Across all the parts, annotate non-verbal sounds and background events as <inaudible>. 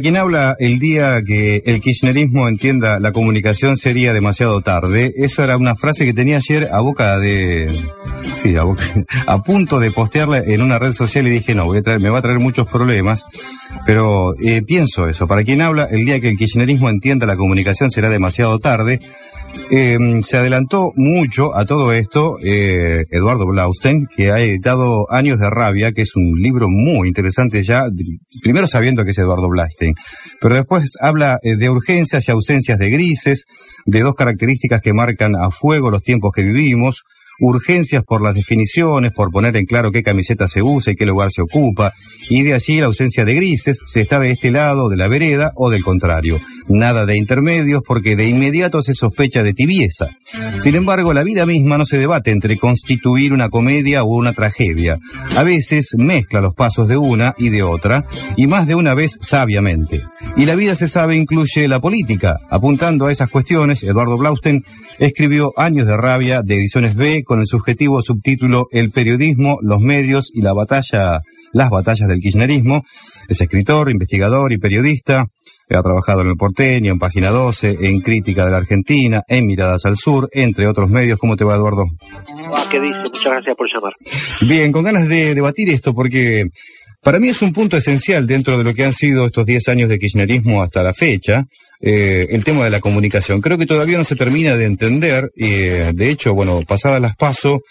Para quien habla el día que el kirchnerismo entienda la comunicación sería demasiado tarde, eso era una frase que tenía ayer a boca de... Sí, a, boca, <laughs> a punto de postearla en una red social y dije, no, voy a traer, me va a traer muchos problemas, pero eh, pienso eso. Para quien habla el día que el kirchnerismo entienda la comunicación será demasiado tarde, eh, se adelantó mucho a todo esto eh, Eduardo Blaustein, que ha editado Años de Rabia, que es un libro muy interesante ya, primero sabiendo que es Eduardo Blaustein, pero después habla eh, de urgencias y ausencias de grises, de dos características que marcan a fuego los tiempos que vivimos, urgencias por las definiciones, por poner en claro qué camiseta se usa y qué lugar se ocupa, y de allí la ausencia de grises, se está de este lado de la vereda o del contrario. Nada de intermedios porque de inmediato se sospecha de tibieza. Sin embargo, la vida misma no se debate entre constituir una comedia o una tragedia. A veces mezcla los pasos de una y de otra, y más de una vez sabiamente. Y la vida se sabe incluye la política. Apuntando a esas cuestiones, Eduardo Blausten escribió Años de Rabia de Ediciones B con el subjetivo subtítulo El periodismo, los medios y la batalla, las batallas del kirchnerismo. Es escritor, investigador y periodista. Ha trabajado en El Porteño, en Página 12, en Crítica de la Argentina, en Miradas al Sur, entre otros medios. ¿Cómo te va, Eduardo? Ah, ¿Qué dice? Muchas gracias por llamar. Bien, con ganas de debatir esto porque para mí es un punto esencial dentro de lo que han sido estos 10 años de kirchnerismo hasta la fecha, eh, el tema de la comunicación. Creo que todavía no se termina de entender, y eh, de hecho, bueno, pasadas las paso,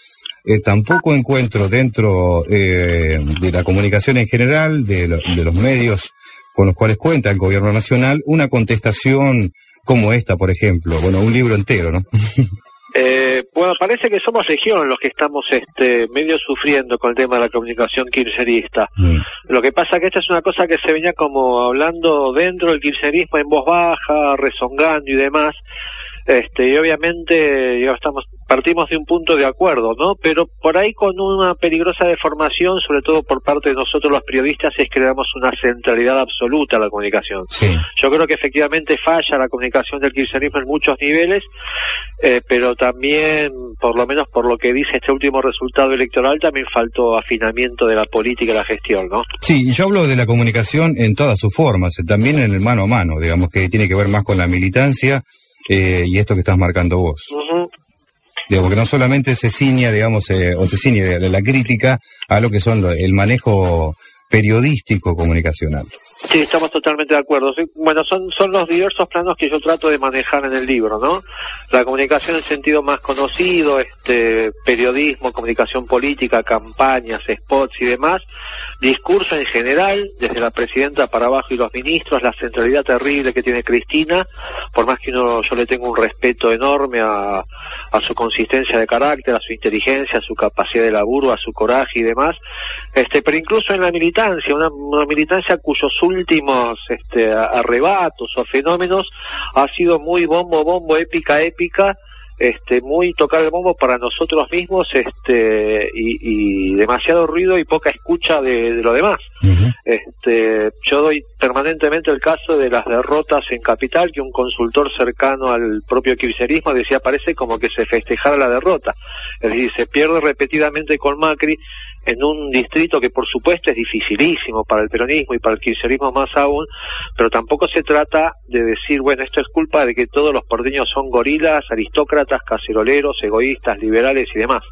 eh, tampoco encuentro dentro de la comunicación en general, de, de los medios con los cuales cuenta el gobierno nacional, una contestación como esta, por ejemplo. Bueno, un libro entero, ¿no? <laughs> Eh, bueno, parece que somos región los que estamos este, medio sufriendo con el tema de la comunicación kirchnerista. Mm. Lo que pasa que esta es una cosa que se venía como hablando dentro del kirchnerismo en voz baja, rezongando y demás. Este, y obviamente ya estamos partimos de un punto de acuerdo, ¿no? Pero por ahí con una peligrosa deformación, sobre todo por parte de nosotros los periodistas, es que le damos una centralidad absoluta a la comunicación. Yo creo que efectivamente falla la comunicación del kirchnerismo en muchos niveles, eh, pero también, por lo menos por lo que dice este último resultado electoral, también faltó afinamiento de la política y la gestión, ¿no? Sí, y yo hablo de la comunicación en todas sus formas, también en el mano a mano, digamos que tiene que ver más con la militancia eh, y esto que estás marcando vos. Digo, porque no solamente se ciña, digamos, eh, o se ciña de, la crítica a lo que son el manejo periodístico comunicacional. Sí, estamos totalmente de acuerdo. Bueno, son, son los diversos planos que yo trato de manejar en el libro, ¿no? La comunicación en sentido más conocido, este, periodismo, comunicación política, campañas, spots y demás, discurso en general, desde la presidenta para abajo y los ministros, la centralidad terrible que tiene Cristina, por más que uno, yo le tengo un respeto enorme a, a su consistencia de carácter, a su inteligencia, a su capacidad de laburo, a su coraje y demás, este, pero incluso en la militancia, una, militancia cuyos últimos este, arrebatos o fenómenos ha sido muy bombo, bombo, épica, épica, este, muy tocar el bombo para nosotros mismos este, y, demasiado ruido y poca escucha de, lo demás. este, yo doy permanentemente el caso de las derrotas en Capital, que un consultor cercano al propio kirchnerismo decía parece como que se festejara la derrota. Es decir, se pierde repetidamente con Macri en un distrito que por supuesto es dificilísimo para el peronismo y para el kirchnerismo más aún, pero tampoco se trata de decir, bueno, esto es culpa de que todos los porteños son gorilas, aristócratas, caceroleros, egoístas, liberales y demás.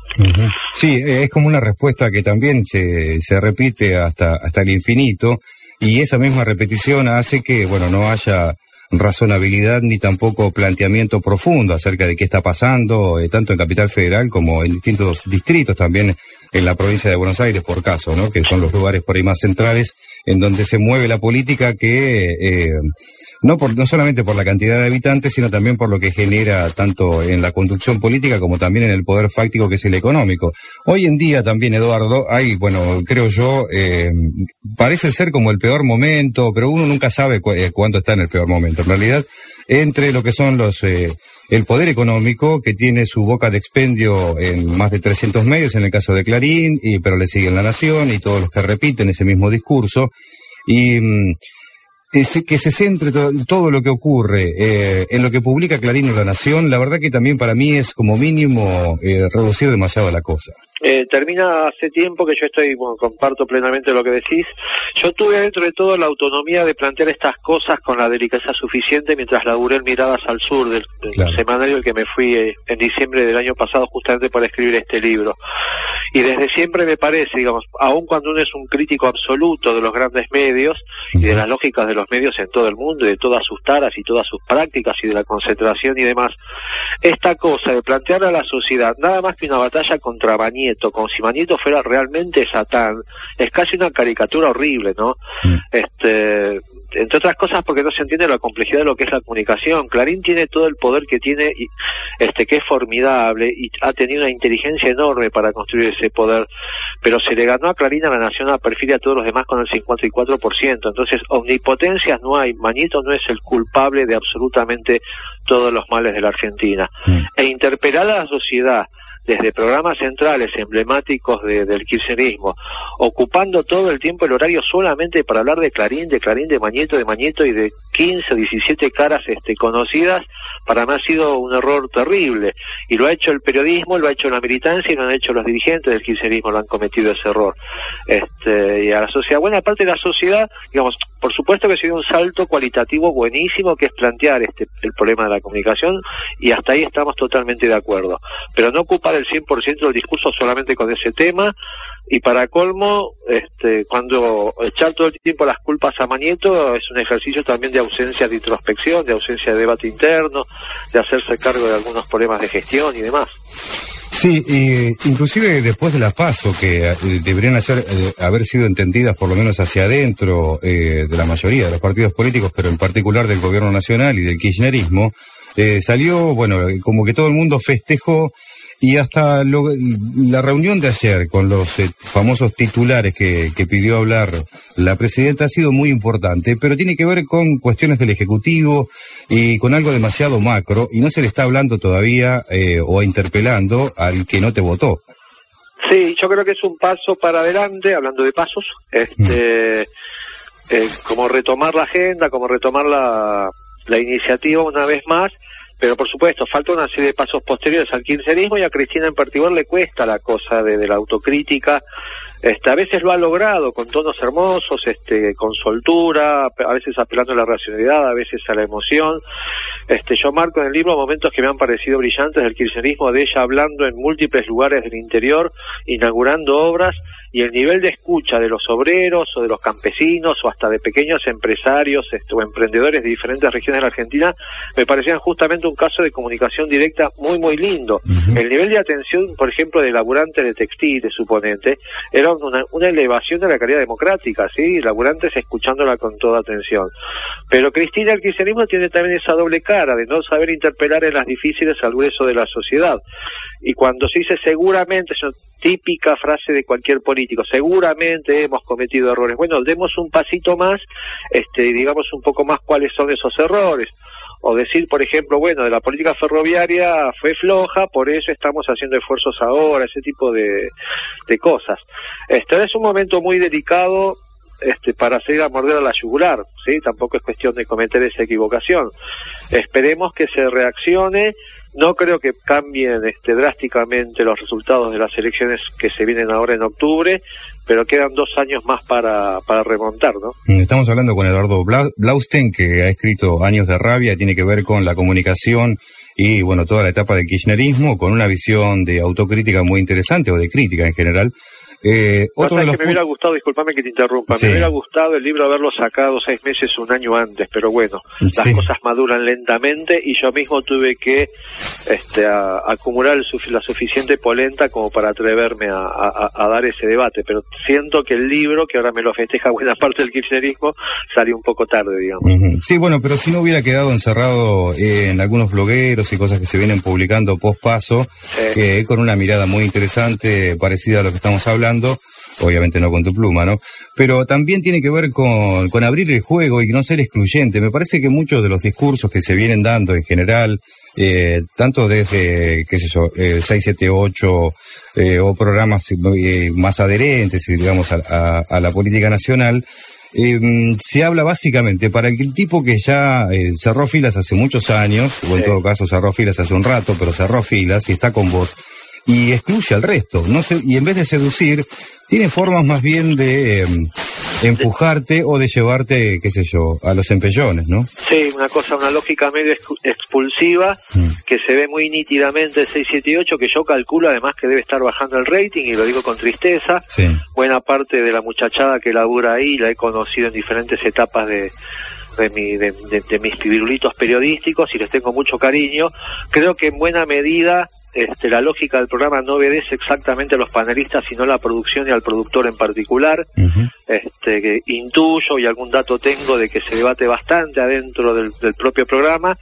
Sí, eh, es como una respuesta que también se, se repite hasta, hasta el infinito y esa misma repetición hace que, bueno, no haya razonabilidad ni tampoco planteamiento profundo acerca de qué está pasando, eh, tanto en Capital Federal como en distintos distritos también en la provincia de Buenos Aires, por caso, ¿no? Que son los lugares por ahí más centrales en donde se mueve la política que eh, no por no solamente por la cantidad de habitantes, sino también por lo que genera tanto en la conducción política como también en el poder fáctico que es el económico. Hoy en día también, Eduardo, hay, bueno, creo yo, eh, parece ser como el peor momento, pero uno nunca sabe eh, cuándo está en el peor momento. En realidad, entre lo que son los eh, el poder económico, que tiene su boca de expendio en más de 300 medios, en el caso de Clarín, y, pero le siguen La Nación y todos los que repiten ese mismo discurso. Y que se centre todo, lo que ocurre eh, en lo que publica Clarín o La Nación, la verdad que también para mí es como mínimo eh, reducir demasiado la cosa. Eh, termina hace tiempo que yo estoy, bueno, comparto plenamente lo que decís. Yo tuve dentro de todo la autonomía de plantear estas cosas con la delicadeza suficiente mientras laburé en Miradas al Sur del, semanario el que me fui eh, en diciembre del año pasado justamente para escribir este libro. Y desde siempre me parece, digamos, aun cuando uno es un crítico absoluto de los grandes medios y de las lógicas de los medios en todo el mundo y de todas sus taras y todas sus prácticas y de la concentración y demás, esta cosa de plantear a la sociedad nada más que una batalla contra Bañeto, como si Bañeto fuera realmente Satán, es casi una caricatura horrible, ¿no? Mm. Este, entre otras cosas porque no se entiende la complejidad de lo que es la comunicación. Clarín tiene todo el poder que tiene, y, este, que es formidable y ha tenido una inteligencia enorme para construir ese poder, pero se le ganó a Clarín a la Nación a perfil a todos los demás con el 54%. Entonces, omnipotencias no hay. Mañito no es el culpable de absolutamente todos los males de la Argentina. Mm. E interpelar a la sociedad desde programas centrales emblemáticos del kirchnerismo, ocupando todo el tiempo el horario solamente para hablar de Clarín, de Clarín, de Mañeto, de Mañeto y de 15 o 17 caras este, conocidas, para mí ha sido un error terrible. Y lo ha hecho el periodismo, lo ha hecho la militancia y lo han hecho los dirigentes del kirchnerismo, lo han cometido ese error. Este, y a la sociedad, buena parte de la sociedad, digamos, por supuesto que ha sido un salto cualitativo buenísimo que es plantear este, el problema de la comunicación y hasta ahí estamos totalmente de acuerdo. Pero no ocupar el 100% del discurso solamente con ese tema y para colmo, este, cuando echar todo el tiempo las culpas a Manieto es un ejercicio también de ausencia de introspección, de ausencia de debate interno, de hacerse cargo de algunos problemas de gestión y demás. Sí, inclusive después de la PASO, que eh, deberían hacer, eh, haber sido entendidas por lo menos hacia adentro eh, de la mayoría de los partidos políticos, pero en particular del gobierno nacional y del kirchnerismo, salió, bueno, como que todo el mundo festejó y hasta la reunión de ayer con los eh, famosos titulares que, pidió hablar la presidenta ha sido muy importante, pero tiene que ver con cuestiones del Ejecutivo y con algo demasiado macro y no se le está hablando todavía eh, o interpelando al que no te votó. Sí, yo creo que es un paso para adelante, hablando de pasos, este, mm. eh, como retomar la agenda, como retomar la, la iniciativa una vez más pero por supuesto, falta una serie de pasos posteriores al kirchnerismo y a Cristina en particular le cuesta la cosa de, la autocrítica. Este, a veces lo ha logrado con tonos hermosos, este, con soltura, a veces apelando a la racionalidad, a veces a la emoción. Este, yo marco en el libro momentos que me han parecido brillantes del kirchnerismo, de ella hablando en múltiples lugares del interior, inaugurando obras, y el nivel de escucha de los obreros o de los campesinos o hasta de pequeños empresarios este, o emprendedores de diferentes regiones de la Argentina me parecían justamente un caso de comunicación directa muy muy lindo. El nivel de atención, por ejemplo, de laburantes de textiles, suponente, era una, elevación de la calidad democrática, ¿sí? Laburantes escuchándola con toda atención. Pero Cristina, el kirchnerismo tiene también esa doble cara de no saber interpelar en las difíciles al grueso de la sociedad. Y cuando se dice seguramente, es una típica frase de cualquier político, seguramente hemos cometido errores. Bueno, demos un pasito más, este, digamos un poco más cuáles son esos errores. O decir, por ejemplo, bueno, de la política ferroviaria fue floja, por eso estamos haciendo esfuerzos ahora, ese tipo de, de cosas. Este es un momento muy delicado este, para seguir a morder a la yugular, ¿sí? Tampoco es cuestión de cometer esa equivocación. Esperemos que se reaccione no creo que cambien este, drásticamente los resultados de las elecciones que se vienen ahora en octubre, pero quedan dos años más para, para remontar, ¿no? Estamos hablando con Eduardo Blausten, que ha escrito Años de Rabia, tiene que ver con la comunicación y, bueno, toda la etapa del kirchnerismo, con una visión de autocrítica muy interesante, o de crítica en general, eh, otro que me hubiera gustado, discúlpame que te interrumpa, me hubiera gustado el libro haberlo sacado seis meses, un año antes, pero bueno, las cosas maduran lentamente y yo mismo tuve que este, acumular la suficiente polenta como para atreverme a, dar ese debate, pero siento que el libro, que ahora me lo festeja <laughs> buena parte del kirchnerismo, salió un poco tarde, digamos. Sí, bueno, pero si no hubiera quedado encerrado eh, en algunos blogueros y cosas que se vienen publicando post paso, eh, con una mirada muy interesante, parecida a lo que estamos hablando, obviamente no con tu pluma, ¿no? Pero también tiene que ver con, con abrir el juego y no ser excluyente. Me parece que muchos de los discursos que se vienen dando en general, eh, tanto desde, qué sé yo, eh, 678 eh, o programas eh, más adherentes, digamos, a, a, la política nacional, em, se habla básicamente para el tipo que ya eh, cerró filas hace muchos años, o en todo caso cerró filas hace un rato, pero cerró filas y está con vos, y excluye al resto, no sé, y en vez de seducir, tiene formas más bien de em, empujarte o de llevarte, qué sé yo, a los empellones, ¿no? Sí, una cosa, una lógica medio expulsiva mm. que se ve muy nítidamente el 678, que yo calculo además que debe estar bajando el rating y lo digo con tristeza. Buena parte de la muchachada que labura ahí la he conocido en diferentes etapas de, de, mi, de, de, mis pirulitos periodísticos y les tengo mucho cariño. Creo que en buena medida este, la lógica del programa no obedece exactamente a los panelistas, sino a la producción y al productor en particular. este, que intuyo y algún dato tengo de que se debate bastante adentro del, propio programa.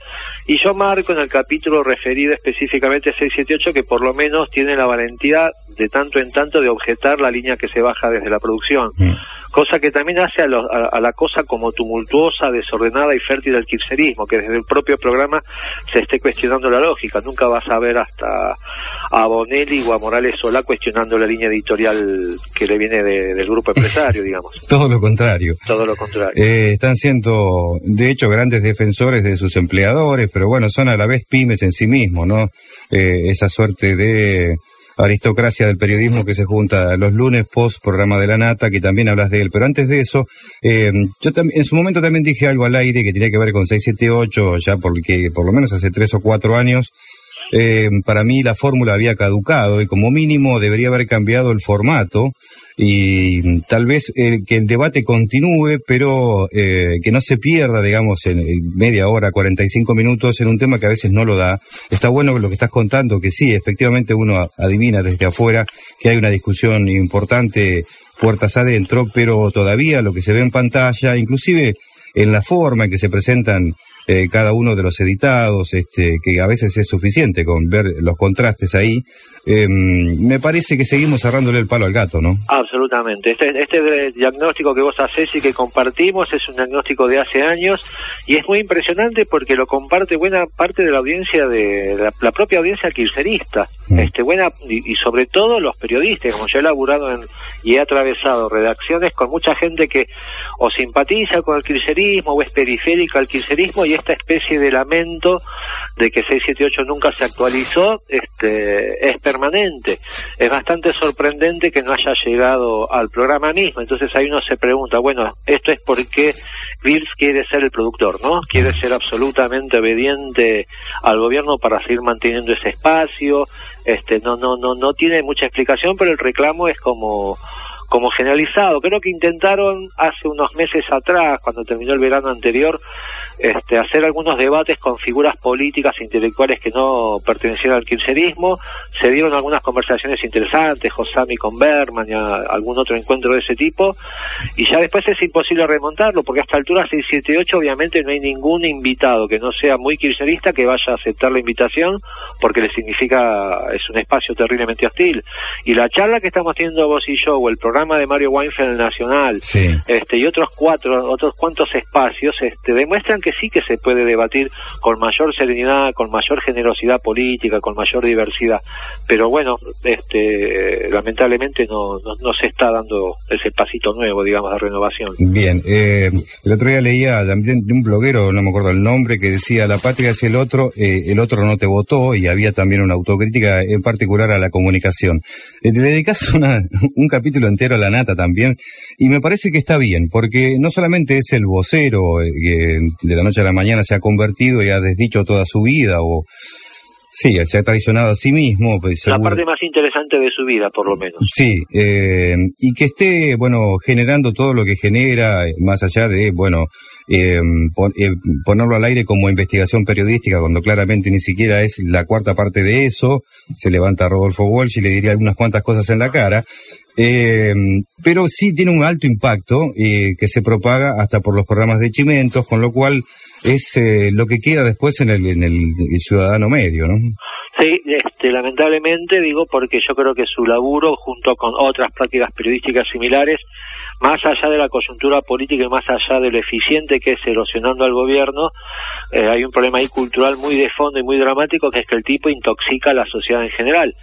Y yo marco en el capítulo referido específicamente a 678 que por lo menos tiene la valentía de tanto en tanto de objetar la línea que se baja desde la producción. Cosa que también hace a, la cosa como tumultuosa, desordenada y fértil del kirchnerismo, que desde el propio programa se esté cuestionando la lógica. Nunca vas a ver hasta a, Bonelli o a Morales Solá cuestionando la línea editorial que le viene del grupo empresario, digamos. <laughs> Todo lo contrario. Todo lo contrario. Eh, están siendo, de hecho, grandes defensores de sus empleadores, pero bueno, son a la vez pymes en sí mismos, ¿no? Eh, esa suerte de aristocracia del periodismo que se junta los lunes post programa de la nata, que también hablas de él. Pero antes de eso, eh, yo en su momento también dije algo al aire que tenía que ver con 678, ya porque por lo menos hace tres o cuatro años eh, para mí la fórmula había caducado y como mínimo debería haber cambiado el formato y tal vez eh, que el debate continúe, pero eh, que no se pierda, digamos, en, media hora, 45 minutos en un tema que a veces no lo da. Está bueno lo que estás contando, que sí, efectivamente uno adivina desde afuera que hay una discusión importante puertas adentro, pero todavía lo que se ve en pantalla, inclusive en la forma en que se presentan eh, cada uno de los editados, este, que a veces es suficiente con ver los contrastes ahí, em, me parece que seguimos cerrándole el palo al gato, ¿no? Absolutamente. Este, este diagnóstico que vos haces y que compartimos es un diagnóstico de hace años y es muy impresionante porque lo comparte buena parte de la audiencia, de la, propia audiencia kirchnerista, mm. este, buena, y, sobre todo los periodistas, como yo he laburado en, y he atravesado redacciones con mucha gente que o simpatiza con el kirchnerismo o es periférica al kirchnerismo y esta especie de lamento de que 678 nunca se actualizó este, es permanente. Es bastante sorprendente que no haya llegado al programa mismo. Entonces ahí uno se pregunta, bueno, esto es porque Bills quiere ser el productor, ¿no? Quiere ser absolutamente obediente al gobierno para seguir manteniendo ese espacio. Este, no, no, no, no tiene mucha explicación, pero el reclamo es como como generalizado. Creo que intentaron hace unos meses atrás, cuando terminó el verano anterior, este, hacer algunos debates con figuras políticas e intelectuales que no pertenecían al kirchnerismo. Se dieron algunas conversaciones interesantes, Josami con Berman y algún otro encuentro de ese tipo. Y ya después es imposible remontarlo, porque hasta altura 678 obviamente no hay ningún invitado que no sea muy kirchnerista que vaya a aceptar la invitación, porque le significa, es un espacio terriblemente hostil. Y la charla que estamos teniendo vos y yo, o el programa programa de Mario Weinfeld Nacional este, y otros cuatro, otros cuantos espacios este, demuestran que sí que se puede debatir con mayor serenidad, con mayor generosidad política, con mayor diversidad. Pero bueno, este, lamentablemente no, no, se está dando ese pasito nuevo, digamos, de renovación. Bien, eh, el otro día leía también de un bloguero, no me acuerdo el nombre, que decía, la patria es el otro, eh, el otro no te votó, y había también una autocrítica en particular a la comunicación. Eh, te dedicas un capítulo entero a la nata también, y me parece que está bien, porque no solamente es el vocero eh, que de la noche a la mañana se ha convertido y ha desdicho toda su vida, o Sí, se ha traicionado a sí mismo. Pues, la parte más interesante de su vida, por lo menos. Sí, eh, y que esté, bueno, generando todo lo que genera, más allá de, bueno, eh, ponerlo al aire como investigación periodística, cuando claramente ni siquiera es la cuarta parte de eso. Se levanta Rodolfo Walsh y le diría algunas cuantas cosas en la cara. Eh, pero sí tiene un alto impacto eh, que se propaga hasta por los programas de Chimentos, con lo cual es eh, lo que queda después en el, en el, ciudadano medio, ¿no? Sí, este, lamentablemente digo porque yo creo que su laburo junto con otras prácticas periodísticas similares más allá de la coyuntura política y más allá de lo eficiente que es erosionando al gobierno, eh, hay un problema ahí cultural muy de fondo y muy dramático que es que el tipo intoxica a la sociedad en general.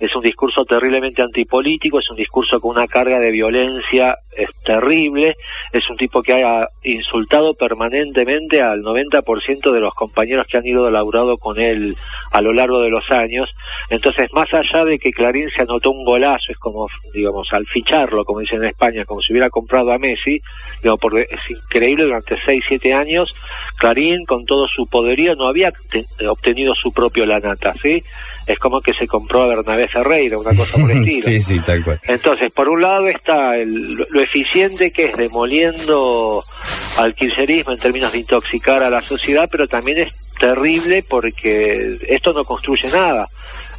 Es un discurso terriblemente antipolítico, es un discurso con una carga de violencia es terrible, es un tipo que ha insultado permanentemente al 90% de los compañeros que han ido laburado con él a lo largo de los años. Entonces, más allá de que Clarín se anotó un golazo, es como, digamos, al ficharlo, como dicen en España, como si hubiera comprado a Messi, digamos, porque es increíble, durante 6, 7 años, Clarín, con todo su poderío, no había obtenido su propio Lanata, ¿sí? es como que se compró a Bernabé Ferreira, una cosa por el <laughs> estilo. sí, sí, tal cual. Entonces, por un lado está el, lo eficiente que es demoliendo al kirchnerismo en términos de intoxicar a la sociedad, pero también es terrible porque esto no construye nada.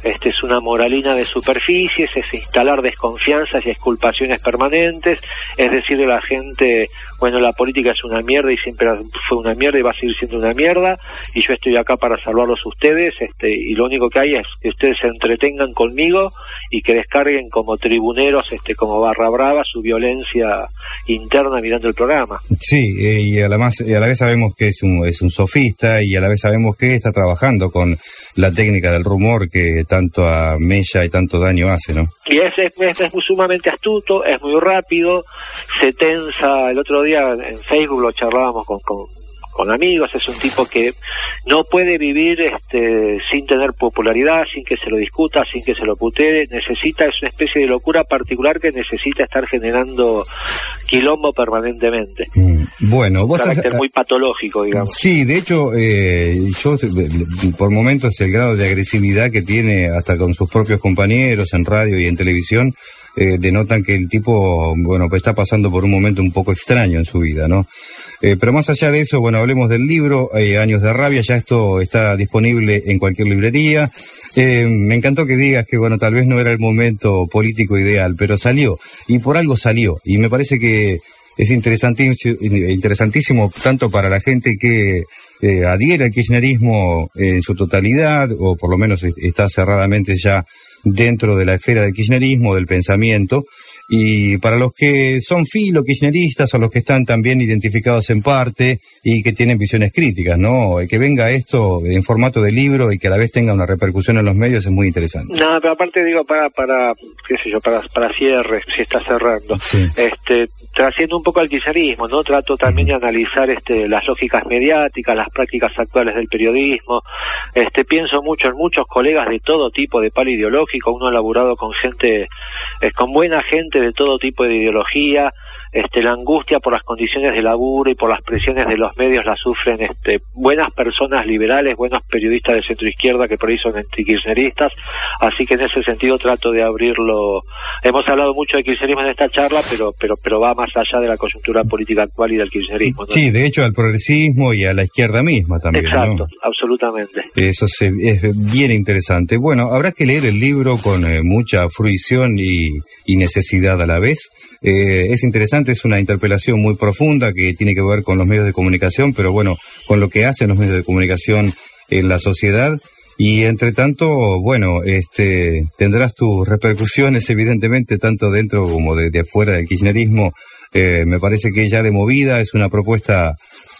Este es una moralina de superficies, es instalar desconfianzas y exculpaciones permanentes, es decirle a la gente, bueno, la política es una mierda y siempre fue una mierda y va a seguir siendo una mierda, y yo estoy acá para salvarlos ustedes, este, y lo único que hay es que ustedes se entretengan conmigo y que descarguen como tribuneros, este, como barra brava, su violencia interna mirando el programa. Sí, eh, y a la, más, a la vez sabemos que es un, es un sofista y a la vez sabemos que está trabajando con la técnica del rumor que tanto a Mella y tanto daño hace, ¿no? Y es, es, es, sumamente astuto, es muy rápido, se tensa, el otro día en Facebook lo charlábamos con, con, con amigos, es un tipo que no puede vivir este, sin tener popularidad, sin que se lo discuta, sin que se lo putee, necesita, es una especie de locura particular que necesita estar generando quilombo permanentemente. Mm, bueno, vos... Un carácter muy patológico, digamos. Sí, de hecho, eh, yo por momentos el grado de agresividad que tiene hasta con sus propios compañeros en radio y en televisión, eh, denotan que el tipo, bueno, está pasando por un momento un poco extraño en su vida, ¿no? Eh, pero más allá de eso, bueno, hablemos del libro, eh, Años de Rabia, ya esto está disponible en cualquier librería. Eh, me encantó que digas que, bueno, tal vez no era el momento político ideal, pero salió, y por algo salió, y me parece que es interesantísimo, interesantísimo tanto para la gente que adhiere al kirchnerismo en su totalidad, o por lo menos está cerradamente ya dentro de la esfera del kirchnerismo, del pensamiento, y para los que son filo kirchneristas o los que están también identificados en parte y que tienen visiones críticas, ¿no? Que venga esto en formato de libro y que a la vez tenga una repercusión en los medios es muy interesante. No, pero aparte digo para para qué sé yo, para para cierre, si está cerrando. Este trasciendo un poco al kirchnerismo, ¿no? Trato también de analizar este, las lógicas mediáticas, las prácticas actuales del periodismo. Este, pienso mucho en muchos colegas de todo tipo de palo ideológico. Uno ha laburado con gente, eh, con buena gente de todo tipo de ideología, este, la angustia por las condiciones de laburo y por las presiones de los medios la sufren este, buenas personas liberales, buenos periodistas de centro izquierda que por ahí son antikirchneristas, así que en ese sentido trato de abrirlo. Hemos hablado mucho de kirchnerismo en esta charla, pero, pero, pero va más allá de la coyuntura política actual y del kirchnerismo. Sí, de hecho al progresismo y a la izquierda misma también. Exacto, absolutamente. Eso es bien interesante. Bueno, habrá que leer el libro con eh, mucha fruición y, y necesidad a la vez. Eh, es interesante, es una interpelación muy profunda que tiene que ver con los medios de comunicación, pero bueno, con lo que hacen los medios de comunicación en la sociedad. Y entre tanto, bueno, este, tendrás tus repercusiones, evidentemente, tanto dentro como de, afuera del kirchnerismo. Eh, me parece que ya de movida es una propuesta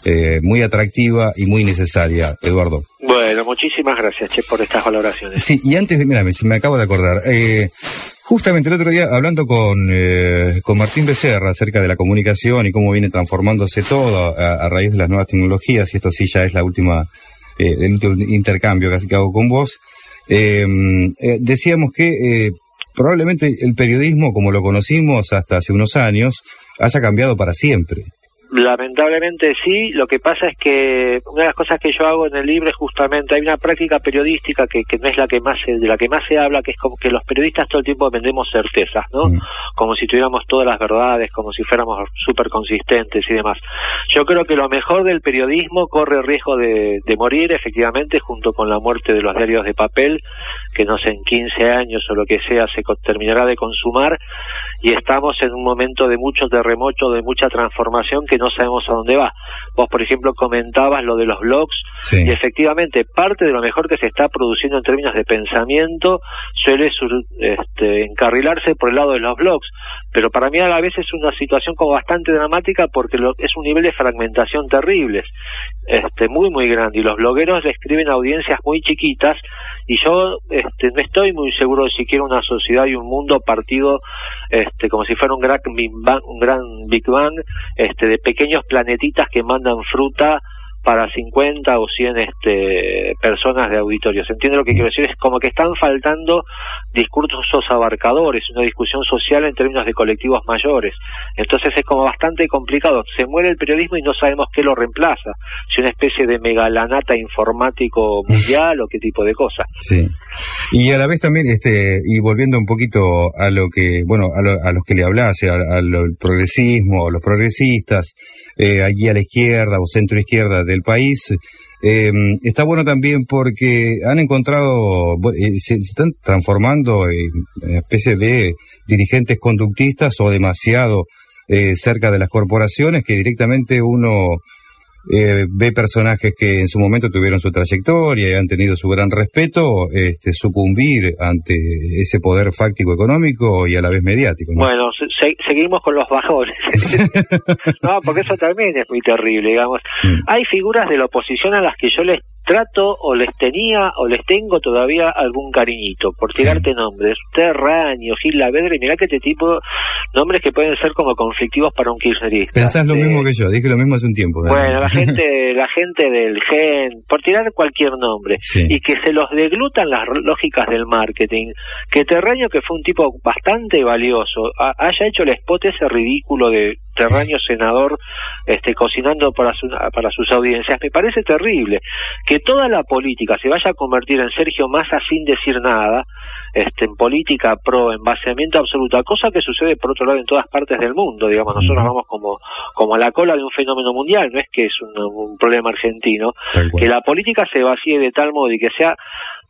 eh, muy atractiva y muy necesaria, Eduardo. Bueno, muchísimas gracias, Che, por estas valoraciones. Sí, y antes de, mira, me, me acabo de acordar, eh, Justamente el otro día, hablando con, eh, con Martín Becerra acerca de la comunicación y cómo viene transformándose todo a, raíz de las nuevas tecnologías, y esto sí ya es la última, eh, el último intercambio que hago con vos, em, eh, decíamos que probablemente el periodismo, como lo conocimos hasta hace unos años, haya cambiado para siempre. Lamentablemente sí, lo que pasa es que una de las cosas que yo hago en el libro es justamente, hay una práctica periodística que, que no es la que más se, de la que más se habla, que es como que los periodistas todo el tiempo vendemos certezas, ¿no? Mm. Como si tuviéramos todas las verdades, como si fuéramos súper consistentes y demás. Yo creo que lo mejor del periodismo corre riesgo de, de morir, efectivamente, junto con la muerte de los diarios de papel, que no sé, en 15 años o lo que sea se terminará de consumar y estamos en un momento de mucho terremoto, de mucha transformación que no sabemos a dónde va. Vos, por ejemplo, comentabas lo de los blogs y efectivamente parte de lo mejor que se está produciendo en términos de pensamiento suele este, encarrilarse por el lado de los blogs, pero para mí a la vez es una situación como bastante dramática porque es un nivel de fragmentación terrible, este, muy muy grande y los blogueros le escriben a audiencias muy chiquitas y yo este, no estoy muy seguro de si quiero una sociedad y un mundo partido este, como si fuera un gran un gran Big Bang este, de pequeños planetitas que mandan fruta para 50 o 100 este, personas de auditorio. ¿Se entiende lo que quiero decir? Es como que están faltando discursos abarcadores, una discusión social en términos de colectivos mayores. Entonces es como bastante complicado. Se muere el periodismo y no sabemos qué lo reemplaza. Si una especie de megalanata informático mundial o qué tipo de cosa. Sí. Y a la vez también, este, y volviendo un poquito a lo que, bueno, a, los que le hablase, al progresismo, a los progresistas, eh, allí a la izquierda o centro izquierda del país. Eh, está bueno también porque han encontrado, eh, se, están transformando en una especie de dirigentes conductistas o demasiado eh, cerca de las corporaciones que directamente uno eh, ve personajes que en su momento tuvieron su trayectoria y han tenido su gran respeto este, sucumbir ante ese poder fáctico económico y a la vez mediático. Bueno, seguimos con los bajones. <laughs> no, porque eso también es muy terrible, digamos. Mm. Hay figuras de la oposición a las que yo les trato o les tenía o les tengo todavía algún cariñito, por tirarte nombres, Terraño, Gil Lavedre, mirá que este tipo, nombres que pueden ser como conflictivos para un kirchnerista. Pensás lo mismo que yo, dije lo mismo hace un tiempo. Bueno, la <laughs> gente, la gente del gen, por tirar cualquier nombre, y que se los deglutan las lógicas del marketing, que Terraño, que fue un tipo bastante valioso, haya hecho el spot ese ridículo de Terraño senador este, cocinando para, para sus audiencias, me parece terrible. Que toda la política se vaya a convertir en Sergio Massa sin decir nada, este, en política pro envaseamiento absoluto, cosa que sucede por otro lado en todas partes del mundo, digamos, nosotros vamos como, como a la cola de un fenómeno mundial, no es que es un, un problema argentino, que la política se vacíe de tal modo y que sea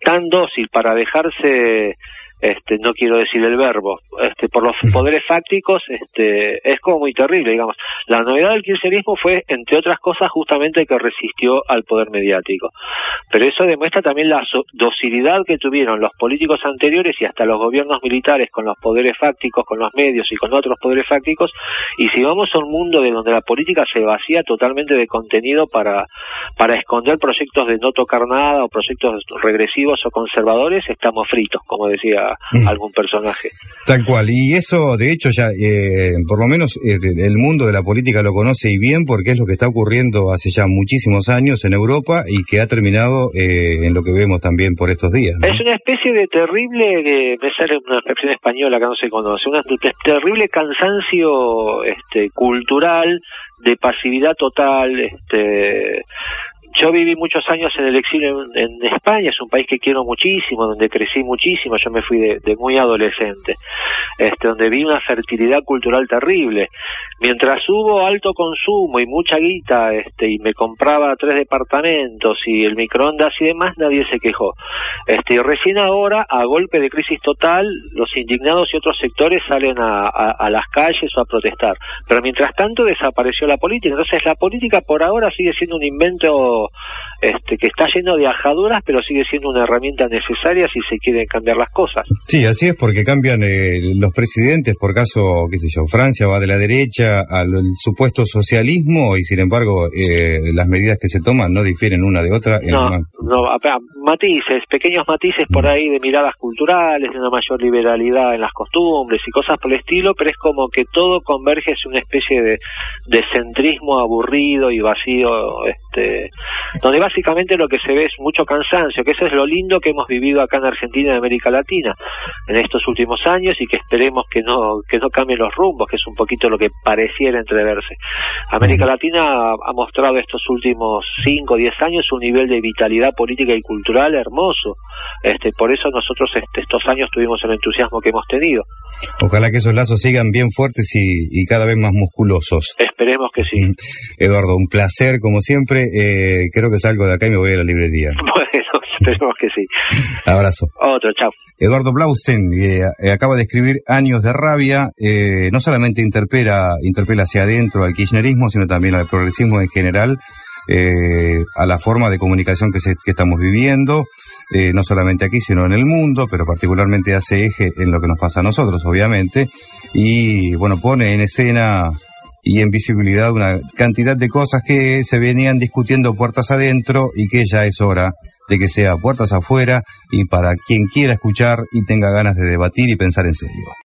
tan dócil para dejarse este, no quiero decir el verbo, este, por los poderes fácticos, este, es como muy terrible, digamos. La novedad del kirchnerismo fue, entre otras cosas, justamente que resistió al poder mediático. Pero eso demuestra también la docilidad que tuvieron los políticos anteriores y hasta los gobiernos militares con los poderes fácticos, con los medios y con otros poderes fácticos. Y si vamos a un mundo de donde la política se vacía totalmente de contenido para, para esconder proyectos de no tocar nada o proyectos regresivos o conservadores, estamos fritos, como decía Mm. algún personaje. Tal cual, y eso de hecho ya, eh, por lo menos eh, el mundo de la política lo conoce y bien porque es lo que está ocurriendo hace ya muchísimos años en Europa y que ha terminado eh, en lo que vemos también por estos días. Es una especie de terrible, me sale una expresión española que no se conoce, un terrible cansancio este, cultural de pasividad total, este, yo viví muchos años en el exilio en, España, es un país que quiero muchísimo, donde crecí muchísimo, yo me fui de, muy adolescente, este, donde vi una fertilidad cultural terrible. Mientras hubo alto consumo y mucha guita, este, y me compraba tres departamentos y el microondas y demás, nadie se quejó. Este, y recién ahora, a golpe de crisis total, los indignados y otros sectores salen a, a las calles o a protestar. Pero mientras tanto desapareció la política. Entonces la política por ahora sigue siendo un invento este, que está lleno de ajaduras, pero sigue siendo una herramienta necesaria si se quieren cambiar las cosas. Sí, así es porque cambian eh, los presidentes, por caso, qué sé yo, Francia va de la derecha al supuesto socialismo y sin embargo eh, las medidas que se toman no difieren una de otra. no, no, matices, pequeños matices por mm. ahí de miradas culturales, de una mayor liberalidad en las costumbres y cosas por el estilo, pero es como que todo converge en una especie de, de centrismo aburrido y vacío, este, donde básicamente lo que se ve es mucho cansancio, que eso es lo lindo que hemos vivido acá en Argentina y en América Latina en estos últimos años y que esperemos que no, que no cambien los rumbos, que es un poquito lo que pareciera entreverse. América Latina ha mostrado estos últimos 5 o 10 años un nivel de vitalidad política y cultural hermoso. Este, por eso nosotros este, estos años tuvimos el entusiasmo que hemos tenido. Ojalá que esos lazos sigan bien fuertes y, cada vez más musculosos. Esperemos que sí. Eduardo, un placer como siempre. Eh, que creo que salgo de acá y me voy a la librería. <laughs> Bueno, esperemos que sí. <laughs> Abrazo. Otro, chao. Eduardo Blausten eh, eh, acaba de escribir Años de Rabia, eh, no solamente interpela, interpela hacia adentro al kirchnerismo, sino también al progresismo en general, eh, a la forma de comunicación que, se, que estamos viviendo, no solamente aquí, sino en el mundo, pero particularmente hace eje en lo que nos pasa a nosotros, obviamente, y bueno, pone en escena y en visibilidad una cantidad de cosas que se venían discutiendo puertas adentro y que ya es hora de que sea puertas afuera y para quien quiera escuchar y tenga ganas de debatir y pensar en serio.